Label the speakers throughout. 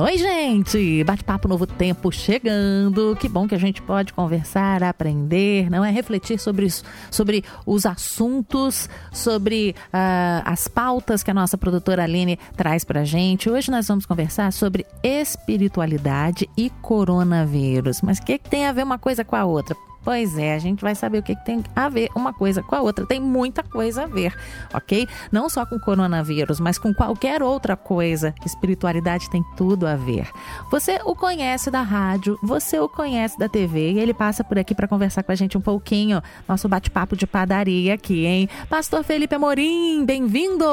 Speaker 1: Oi, gente! Bate-papo Novo Tempo chegando. Que bom que a gente pode conversar, aprender, não é? Refletir sobre, sobre os assuntos, sobre uh, as pautas que a nossa produtora Aline traz pra gente. Hoje nós vamos conversar sobre espiritualidade e coronavírus. Mas o que, que tem a ver uma coisa com a outra? Pois é, a gente vai saber o que, que tem a ver uma coisa com a outra. Tem muita coisa a ver, ok? Não só com coronavírus, mas com qualquer outra coisa. Espiritualidade tem tudo a ver. Você o conhece da rádio, você o conhece da TV e ele passa por aqui para conversar com a gente um pouquinho. Nosso bate-papo de padaria aqui, hein? Pastor Felipe Amorim, bem-vindo!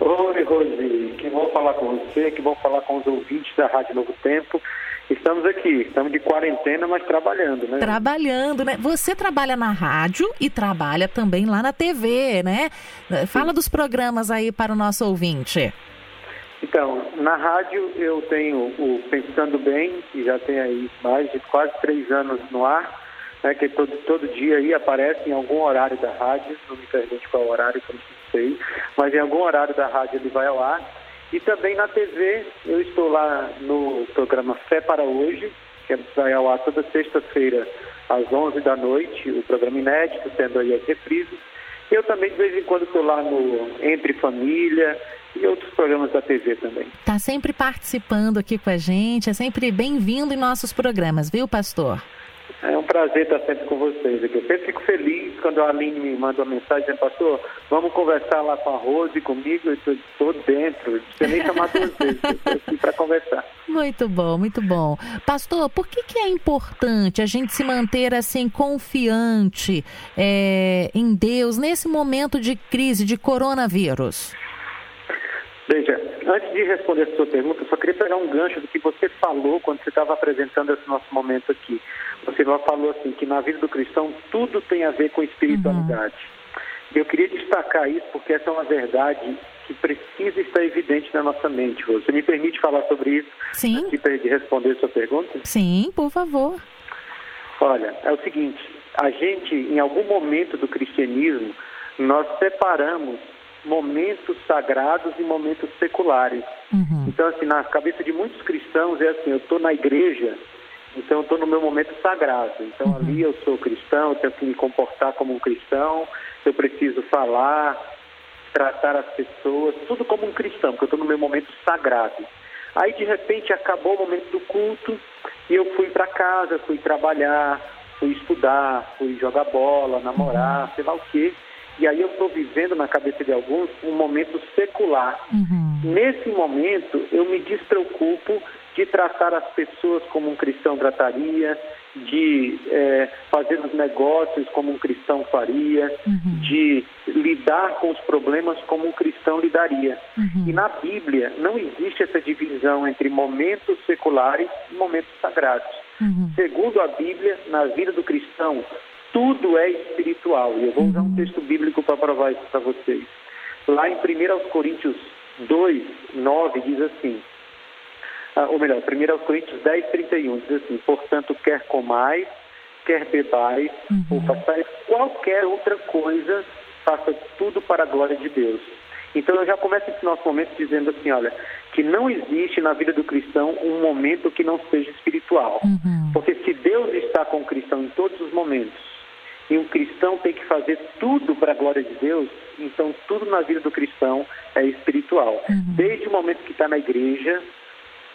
Speaker 2: Oi, Rosi, que bom falar com você, que bom falar com os ouvintes da Rádio Novo Tempo. Estamos aqui, estamos de quarentena, mas trabalhando, né?
Speaker 1: Trabalhando, né? Você trabalha na rádio e trabalha também lá na TV, né? Fala dos programas aí para o nosso ouvinte.
Speaker 2: Então, na rádio eu tenho o Pensando Bem, que já tem aí mais de quase três anos no ar, né, que todo, todo dia aí aparece em algum horário da rádio, não me pergunte qual horário, não sei, mas em algum horário da rádio ele vai ao ar. E também na TV, eu estou lá no programa Fé para Hoje, que vai ao ar toda sexta-feira às 11 da noite, o programa inédito, tendo aí as reprises. Eu também, de vez em quando, estou lá no Entre Família e outros programas da TV também.
Speaker 1: Está sempre participando aqui com a gente, é sempre bem-vindo em nossos programas, viu, pastor?
Speaker 2: É um prazer estar sempre com vocês aqui. Eu sempre fico feliz quando a Aline me manda uma mensagem pastor, vamos conversar lá com a Rose comigo, eu estou dentro, não precisa nem chamar duas vezes, estou aqui para conversar.
Speaker 1: Muito bom, muito bom. Pastor, por que, que é importante a gente se manter assim confiante é, em Deus nesse momento de crise, de coronavírus?
Speaker 2: Veja, antes de responder a sua pergunta, eu só queria pegar um gancho do que você falou quando você estava apresentando esse nosso momento aqui. Você falou assim que na vida do cristão tudo tem a ver com espiritualidade. Uhum. Eu queria destacar isso porque essa é uma verdade que precisa estar evidente na nossa mente. Você me permite falar sobre isso?
Speaker 1: Sim.
Speaker 2: Antes de responder a sua pergunta?
Speaker 1: Sim, por favor.
Speaker 2: Olha, é o seguinte: a gente, em algum momento do cristianismo, nós separamos momentos sagrados e momentos seculares. Uhum. Então, assim, na cabeça de muitos cristãos é assim: eu estou na igreja, então eu estou no meu momento sagrado. Então, uhum. ali eu sou cristão, eu tenho que me comportar como um cristão, eu preciso falar, tratar as pessoas, tudo como um cristão, porque eu estou no meu momento sagrado. Aí, de repente, acabou o momento do culto e eu fui para casa, fui trabalhar, fui estudar, fui jogar bola, namorar, uhum. sei lá o quê. E aí eu estou vivendo na cabeça de alguns um momento secular. Uhum. Nesse momento eu me despreocupo de tratar as pessoas como um cristão trataria, de é, fazer os negócios como um cristão faria, uhum. de lidar com os problemas como um cristão lidaria. Uhum. E na Bíblia não existe essa divisão entre momentos seculares e momentos sagrados. Uhum. Segundo a Bíblia, na vida do cristão, tudo é espiritual. E eu vou usar um uhum. texto bíblico para provar isso para vocês. Lá em 1 Coríntios 2, 9, diz assim, ah, ou melhor, 1 Coríntios 10, 31, diz assim, portanto, quer comais, quer bebais, uhum. ou façais qualquer outra coisa, faça tudo para a glória de Deus. Então eu já começo esse nosso momento dizendo assim, olha, que não existe na vida do cristão um momento que não seja espiritual. Uhum. Porque se Deus está com o cristão em todos os momentos, e um cristão tem que fazer tudo para a glória de Deus, então tudo na vida do cristão é espiritual. Uhum. Desde o momento que está na igreja,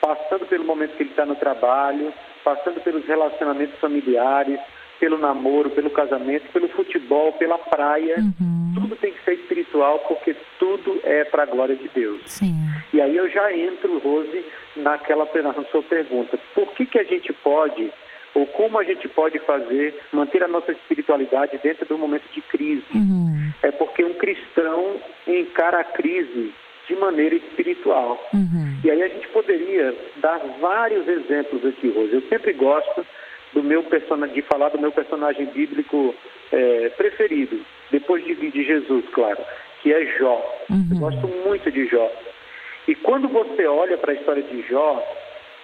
Speaker 2: passando pelo momento que ele está no trabalho, passando pelos relacionamentos familiares, pelo namoro, pelo casamento, pelo futebol, pela praia. Uhum. Tudo tem que ser espiritual, porque tudo é para a glória de Deus.
Speaker 1: Sim.
Speaker 2: E aí eu já entro, Rose, naquela na sua pergunta. Por que, que a gente pode ou como a gente pode fazer, manter a nossa espiritualidade dentro de um momento de crise. Uhum. É porque um cristão encara a crise de maneira espiritual. Uhum. E aí a gente poderia dar vários exemplos aqui, Rose. Eu sempre gosto do meu personagem, de falar do meu personagem bíblico é, preferido, depois de, de, Jesus, claro, que é Jó. Uhum. Eu gosto muito de Jó. E quando você olha para a história de Jó,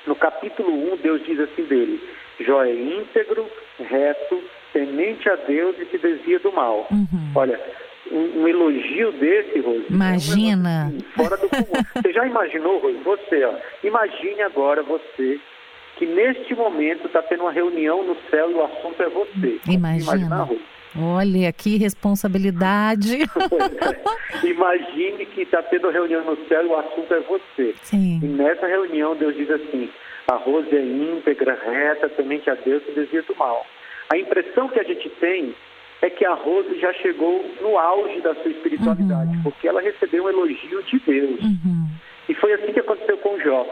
Speaker 2: no capítulo 1, Deus diz assim dele: Jó é íntegro, reto, temente a Deus e se desvia do mal. Uhum. Olha, um, um elogio desse, Rose.
Speaker 1: Imagina.
Speaker 2: É um assim, fora do comum. você já imaginou, Rose? Você, ó. Imagine agora você que neste momento está tendo uma reunião no céu e o assunto é você.
Speaker 1: Imagina. Olha, que responsabilidade.
Speaker 2: É. Imagine que está tendo reunião no céu e o assunto é você.
Speaker 1: Sim.
Speaker 2: E nessa reunião Deus diz assim, a Rose é íntegra, reta, temente a Deus e desvia do mal. A impressão que a gente tem é que a Rose já chegou no auge da sua espiritualidade, uhum. porque ela recebeu um elogio de Deus.
Speaker 1: Uhum.
Speaker 2: E foi assim que aconteceu com Jó.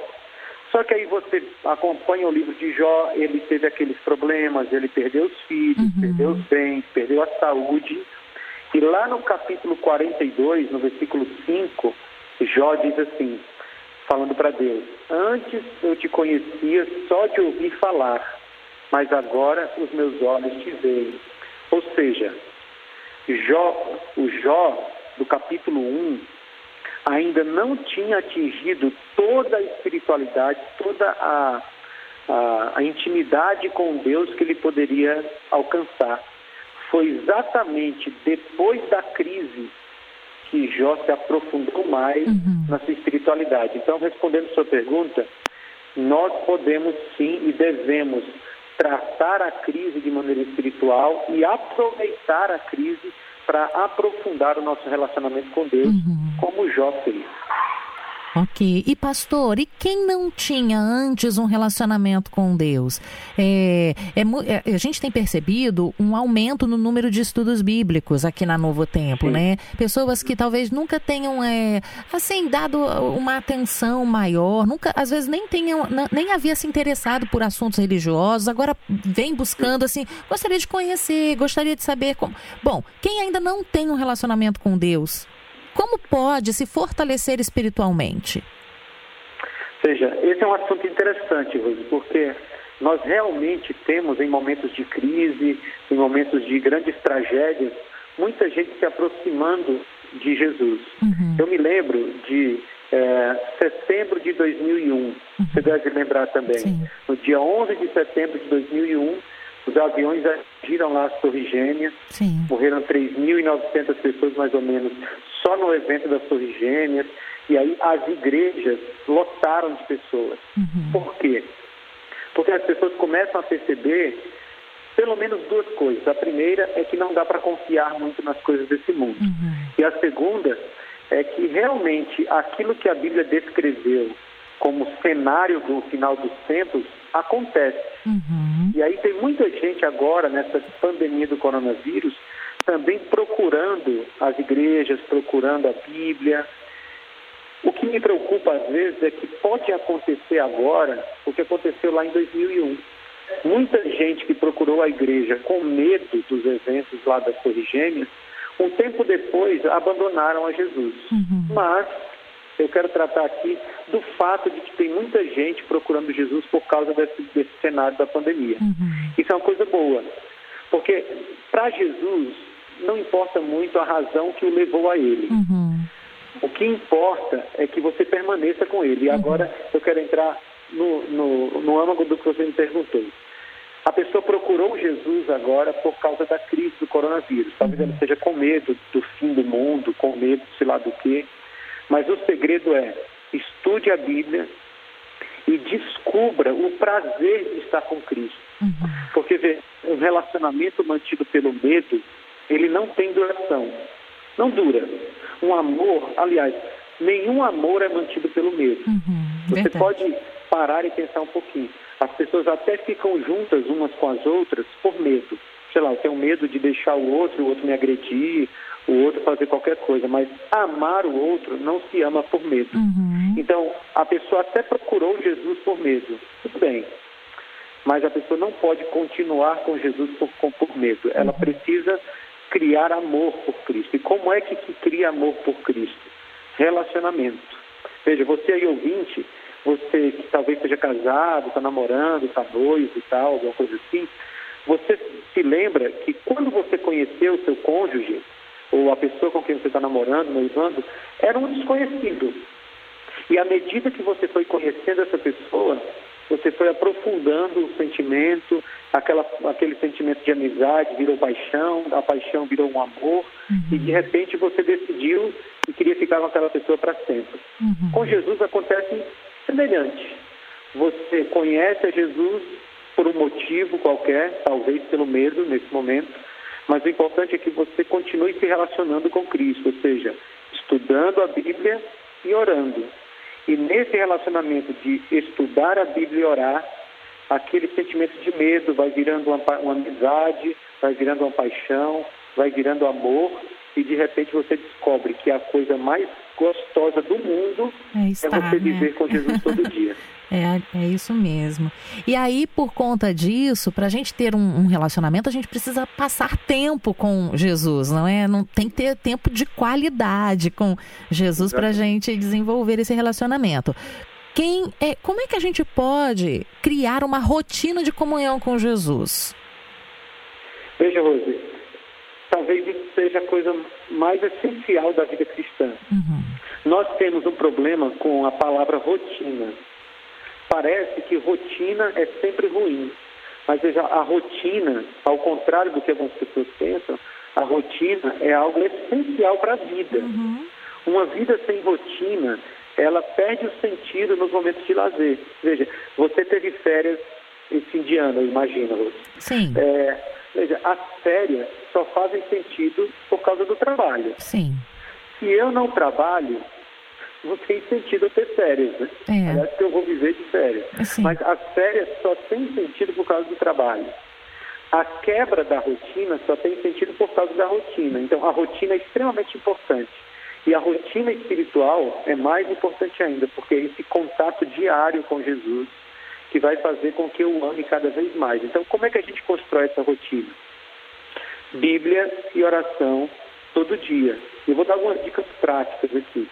Speaker 2: Só que aí você acompanha o livro de Jó, ele teve aqueles problemas, ele perdeu os filhos, uhum. perdeu os bens, perdeu a saúde. E lá no capítulo 42, no versículo 5, Jó diz assim, falando para Deus: Antes eu te conhecia só de ouvir falar, mas agora os meus olhos te veem. Ou seja, Jó, o Jó do capítulo 1 ainda não tinha atingido toda a espiritualidade, toda a, a, a intimidade com Deus que ele poderia alcançar. Foi exatamente depois da crise que Jó se aprofundou mais uhum. na sua espiritualidade. Então, respondendo sua pergunta, nós podemos sim e devemos tratar a crise de maneira espiritual e aproveitar a crise para aprofundar o nosso relacionamento com Deus, uhum. como Jó fez.
Speaker 1: Ok. E pastor, e quem não tinha antes um relacionamento com Deus? É, é, é, a gente tem percebido um aumento no número de estudos bíblicos aqui na Novo Tempo, Sim. né? Pessoas que talvez nunca tenham, é, assim, dado uma atenção maior, nunca, às vezes nem tenham, nem havia se interessado por assuntos religiosos, agora vem buscando, assim, gostaria de conhecer, gostaria de saber como. Bom, quem ainda não tem um relacionamento com Deus, como pode se fortalecer espiritualmente?
Speaker 2: Veja, esse é um assunto interessante, Rose, porque nós realmente temos em momentos de crise, em momentos de grandes tragédias, muita gente se aproximando de Jesus.
Speaker 1: Uhum.
Speaker 2: Eu me lembro de é, setembro de 2001, uhum. você deve lembrar também.
Speaker 1: Sim.
Speaker 2: No dia 11 de setembro de 2001, os aviões atingiram lá as Torres Gêmeas,
Speaker 1: Sim.
Speaker 2: morreram 3.900 pessoas mais ou menos só no evento das Torres Gêmeas, e aí as igrejas lotaram de pessoas.
Speaker 1: Uhum.
Speaker 2: Por quê? Porque as pessoas começam a perceber pelo menos duas coisas. A primeira é que não dá para confiar muito nas coisas desse mundo.
Speaker 1: Uhum.
Speaker 2: E a segunda é que realmente aquilo que a Bíblia descreveu como cenário do final dos tempos acontece.
Speaker 1: Uhum.
Speaker 2: E aí tem muita gente agora, nessa pandemia do coronavírus, também procurando as igrejas, procurando a Bíblia. O que me preocupa às vezes é que pode acontecer agora o que aconteceu lá em 2001. Muita gente que procurou a igreja com medo dos eventos lá das Torres Gêmeas, um tempo depois abandonaram a Jesus.
Speaker 1: Uhum.
Speaker 2: Mas eu quero tratar aqui do fato de que tem muita gente procurando Jesus por causa desse, desse cenário da pandemia.
Speaker 1: Uhum.
Speaker 2: Isso é uma coisa boa, porque para Jesus não importa muito a razão que o levou a ele.
Speaker 1: Uhum.
Speaker 2: O que importa é que você permaneça com ele. E uhum. agora eu quero entrar no, no, no âmago do que você me perguntou. A pessoa procurou Jesus agora por causa da crise do coronavírus. Talvez ela esteja com medo do fim do mundo, com medo, sei lá do quê. Mas o segredo é estude a Bíblia e descubra o prazer de estar com Cristo.
Speaker 1: Uhum.
Speaker 2: Porque vê, um relacionamento mantido pelo medo ele não tem duração. Não dura. Um amor, aliás, nenhum amor é mantido pelo medo.
Speaker 1: Uhum,
Speaker 2: Você pode parar e pensar um pouquinho. As pessoas até ficam juntas umas com as outras por medo. Sei lá, eu tenho medo de deixar o outro, o outro me agredir, o outro fazer qualquer coisa. Mas amar o outro não se ama por medo.
Speaker 1: Uhum.
Speaker 2: Então, a pessoa até procurou Jesus por medo. Tudo bem. Mas a pessoa não pode continuar com Jesus por, por medo. Ela uhum. precisa criar amor por Cristo. E como é que se cria amor por Cristo? Relacionamento. Veja, você aí ouvinte, você que talvez seja casado, está namorando, está noivo e tal, alguma coisa assim, você se lembra que quando você conheceu o seu cônjuge, ou a pessoa com quem você está namorando, noivando, era um desconhecido. E à medida que você foi conhecendo essa pessoa, você foi aprofundando o sentimento, aquela, aquele sentimento de amizade virou paixão, a paixão virou um amor, uhum. e de repente você decidiu e queria ficar com aquela pessoa para sempre. Uhum. Com Jesus acontece semelhante. Você conhece a Jesus por um motivo qualquer, talvez pelo medo nesse momento, mas o importante é que você continue se relacionando com Cristo, ou seja, estudando a Bíblia e orando. E nesse relacionamento de estudar a Bíblia e orar, aquele sentimento de medo vai virando uma, uma amizade, vai virando uma paixão, vai virando amor, e de repente você descobre que a coisa mais gostosa do mundo é, estar, é você viver né? com Jesus todo dia.
Speaker 1: É, é isso mesmo. E aí, por conta disso, para a gente ter um, um, relacionamento, a gente precisa passar tempo com Jesus, não é? Não tem que ter tempo de qualidade com Jesus para a gente desenvolver esse relacionamento. Quem é, como é que a gente pode criar uma rotina de comunhão com Jesus?
Speaker 2: Veja, Rose, talvez isso seja a coisa mais essencial da vida cristã. Uhum. Nós temos um problema com a palavra rotina parece que rotina é sempre ruim. Mas veja, a rotina, ao contrário do que algumas pessoas pensam, a rotina é algo essencial para a vida. Uhum. Uma vida sem rotina, ela perde o sentido nos momentos de lazer. Veja, você teve férias em fim de ano, imagina.
Speaker 1: Sim.
Speaker 2: É, veja, as férias só fazem sentido por causa do trabalho.
Speaker 1: Sim.
Speaker 2: Se eu não trabalho, não tem sentido ter férias, né? É. Aliás, que eu vou viver de férias.
Speaker 1: Assim.
Speaker 2: Mas as férias só têm sentido por causa do trabalho. A quebra da rotina só tem sentido por causa da rotina. Então, a rotina é extremamente importante. E a rotina espiritual é mais importante ainda, porque é esse contato diário com Jesus que vai fazer com que eu ame cada vez mais. Então, como é que a gente constrói essa rotina? Bíblia e oração todo dia. Eu vou dar algumas dicas práticas aqui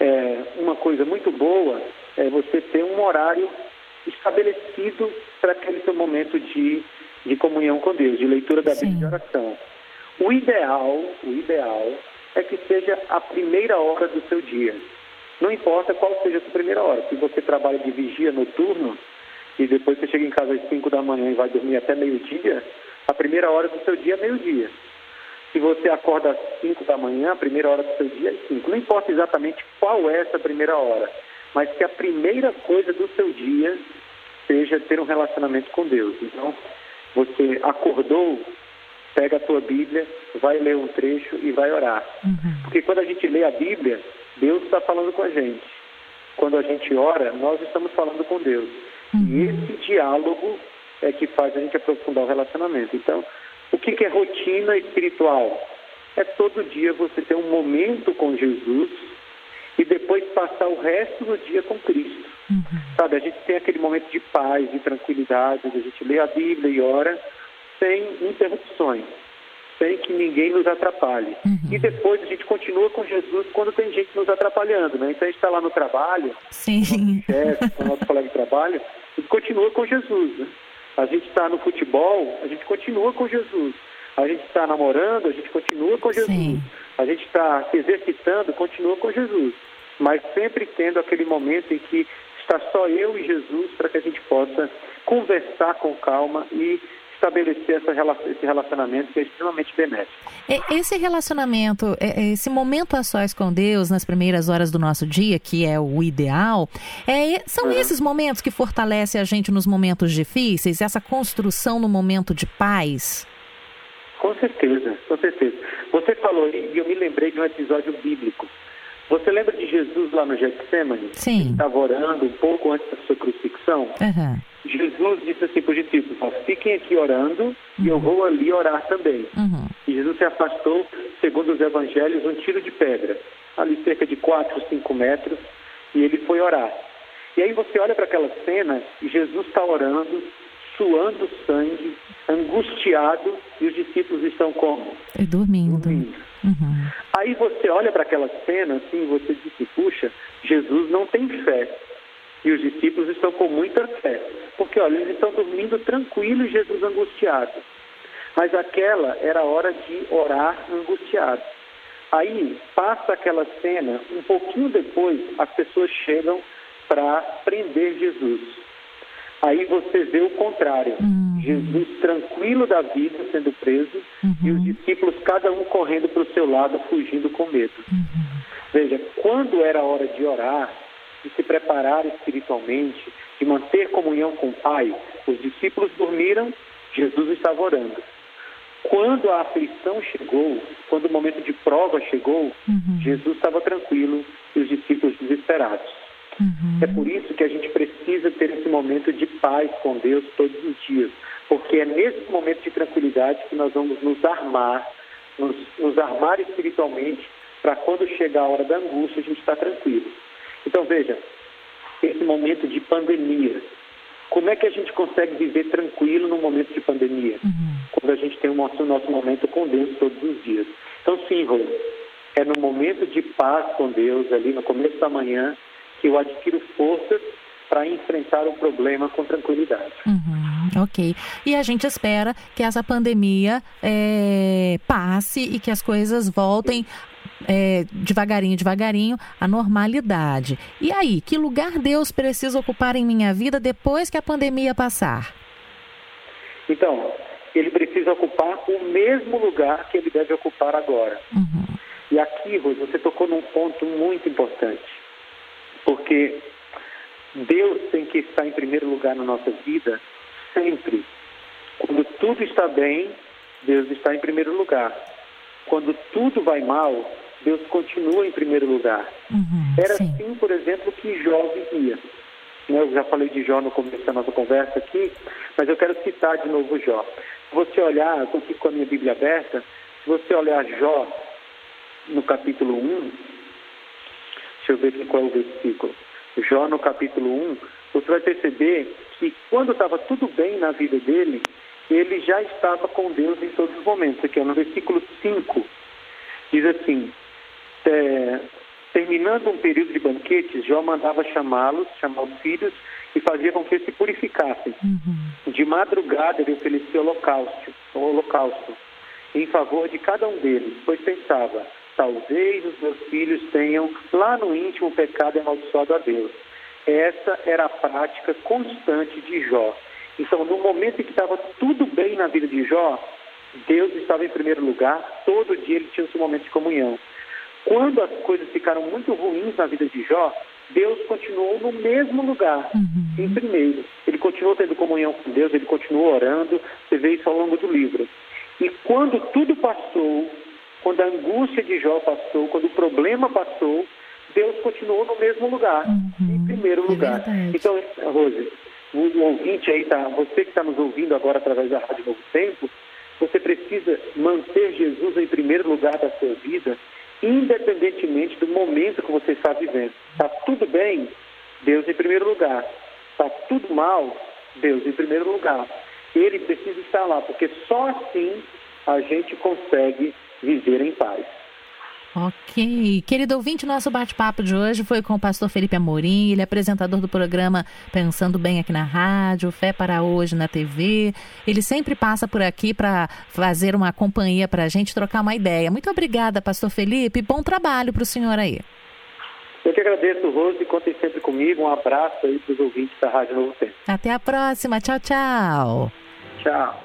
Speaker 2: é, uma coisa muito boa é você ter um horário estabelecido para aquele seu momento de, de comunhão com Deus, de leitura da Bíblia e oração. O ideal, o ideal é que seja a primeira hora do seu dia. Não importa qual seja a sua primeira hora. Se você trabalha de vigia noturno e depois você chega em casa às 5 da manhã e vai dormir até meio-dia, a primeira hora do seu dia é meio-dia. Se você acorda às 5 da manhã, a primeira hora do seu dia é 5. Não importa exatamente qual é essa primeira hora, mas que a primeira coisa do seu dia seja ter um relacionamento com Deus. Então, você acordou, pega a tua Bíblia, vai ler um trecho e vai orar. Uhum. Porque quando a gente lê a Bíblia, Deus está falando com a gente. Quando a gente ora, nós estamos falando com Deus. Uhum. E esse diálogo é que faz a gente aprofundar o relacionamento. Então, o que, que é rotina espiritual? É todo dia você ter um momento com Jesus e depois passar o resto do dia com Cristo. Uhum. Sabe, a gente tem aquele momento de paz, de tranquilidade, a gente lê a Bíblia e ora sem interrupções, sem que ninguém nos atrapalhe. Uhum. E depois a gente continua com Jesus quando tem gente nos atrapalhando, né? Então a gente está lá no trabalho,
Speaker 1: Sim.
Speaker 2: com o chefe, com o nosso colega de trabalho, e continua com Jesus, né? A gente está no futebol, a gente continua com Jesus. A gente está namorando, a gente continua com Jesus. Sim. A gente está se exercitando, continua com Jesus. Mas sempre tendo aquele momento em que está só eu e Jesus para que a gente possa conversar com calma e estabelecer esse relacionamento que é extremamente benéfico.
Speaker 1: Esse relacionamento, esse momento a sós com Deus nas primeiras horas do nosso dia, que é o ideal, é, são uhum. esses momentos que fortalecem a gente nos momentos difíceis, essa construção no momento de paz?
Speaker 2: Com certeza, com certeza. Você falou, e eu me lembrei de um episódio bíblico. Você lembra de Jesus lá no Getsemane?
Speaker 1: Sim. Ele
Speaker 2: estava orando um pouco antes da sua crucifixão?
Speaker 1: Uhum.
Speaker 2: Jesus disse assim para os discípulos: fiquem aqui orando uhum. e eu uhum. vou ali orar também.
Speaker 1: Uhum.
Speaker 2: E Jesus se afastou, segundo os evangelhos, um tiro de pedra, ali cerca de 4, 5 metros, e ele foi orar. E aí você olha para aquela cena e Jesus está orando, suando sangue, angustiado, e os discípulos estão como?
Speaker 1: E dormindo.
Speaker 2: dormindo.
Speaker 1: Uhum.
Speaker 2: Aí você olha para aquela cena assim, você diz, puxa, Jesus não tem fé. E os discípulos estão com muita fé. Porque, olha, eles estão dormindo tranquilos, Jesus angustiado. Mas aquela era a hora de orar angustiado. Aí passa aquela cena, um pouquinho depois, as pessoas chegam para prender Jesus. Aí você vê o contrário. Uhum. Jesus tranquilo da vida sendo preso uhum. e os discípulos cada um correndo para o seu lado, fugindo com medo. Uhum. Veja, quando era hora de orar, de se preparar espiritualmente, de manter comunhão com o Pai, os discípulos dormiram, Jesus estava orando. Quando a aflição chegou, quando o momento de prova chegou, uhum. Jesus estava tranquilo e os discípulos desesperados. Uhum. É por isso que a gente precisa ter esse momento de paz com Deus todos os dias, porque é nesse momento de tranquilidade que nós vamos nos armar, nos, nos armar espiritualmente, para quando chegar a hora da angústia a gente estar tá tranquilo. Então veja, esse momento de pandemia, como é que a gente consegue viver tranquilo no momento de pandemia? Uhum. Quando a gente tem o nosso, nosso momento com Deus todos os dias. Então, sim, Rô, é no momento de paz com Deus, ali no começo da manhã, que eu adquiro forças para enfrentar o problema com tranquilidade.
Speaker 1: Uhum, ok. E a gente espera que essa pandemia é, passe e que as coisas voltem é, devagarinho, devagarinho, a normalidade. E aí, que lugar Deus precisa ocupar em minha vida depois que a pandemia passar?
Speaker 2: Então, ele precisa ocupar o mesmo lugar que ele deve ocupar agora. Uhum. E aqui, Rose, você tocou num ponto muito importante. Porque Deus tem que estar em primeiro lugar na nossa vida sempre. Quando tudo está bem, Deus está em primeiro lugar. Quando tudo vai mal, Deus continua em primeiro lugar. Uhum, Era sim. assim, por exemplo, que Jó vivia. Né, eu já falei de Jó no começo da nossa conversa aqui, mas eu quero citar de novo Jó. Se você olhar, estou aqui com a minha Bíblia aberta, se você olhar Jó no capítulo 1, deixa eu ver aqui qual é o versículo. Jó no capítulo 1, você vai perceber que quando estava tudo bem na vida dele, ele já estava com Deus em todos os momentos. Aqui, no versículo 5, diz assim: é, terminando um período de banquetes, Jó mandava chamá-los, chamar os filhos, e fazia com que eles se purificassem. Uhum. De madrugada ele oferecia holocausto, holocausto em favor de cada um deles, pois pensava, talvez os meus filhos tenham lá no íntimo pecado amaldiçoado a Deus. Essa era a prática constante de Jó. Então, no momento em que estava tudo bem na vida de Jó, Deus estava em primeiro lugar, todo dia ele tinha o seu momento de comunhão. Quando as coisas ficaram muito ruins na vida de Jó, Deus continuou no mesmo lugar, uhum. em primeiro. Ele continuou tendo comunhão com Deus, ele continuou orando, você vê isso ao longo do livro. E quando tudo passou, quando a angústia de Jó passou, quando o problema passou, Deus continuou no mesmo lugar, uhum. em primeiro é lugar. então, Rose, o ouvinte aí, tá, você que está nos ouvindo agora através da Rádio Novo Tempo, você precisa manter Jesus em primeiro lugar da sua vida independentemente do momento que você está vivendo. Está tudo bem? Deus em primeiro lugar. Está tudo mal? Deus em primeiro lugar. Ele precisa estar lá, porque só assim a gente consegue viver em paz.
Speaker 1: Ok. Querido ouvinte, nosso bate-papo de hoje foi com o pastor Felipe Amorim, ele é apresentador do programa Pensando Bem aqui na rádio, Fé para Hoje na TV. Ele sempre passa por aqui para fazer uma companhia para a gente, trocar uma ideia. Muito obrigada, pastor Felipe. Bom trabalho para o senhor aí.
Speaker 2: Eu que agradeço, Rose. Contem sempre comigo. Um abraço aí para os ouvintes da Rádio Novo Tempo.
Speaker 1: Até a próxima. Tchau, tchau.
Speaker 2: Tchau.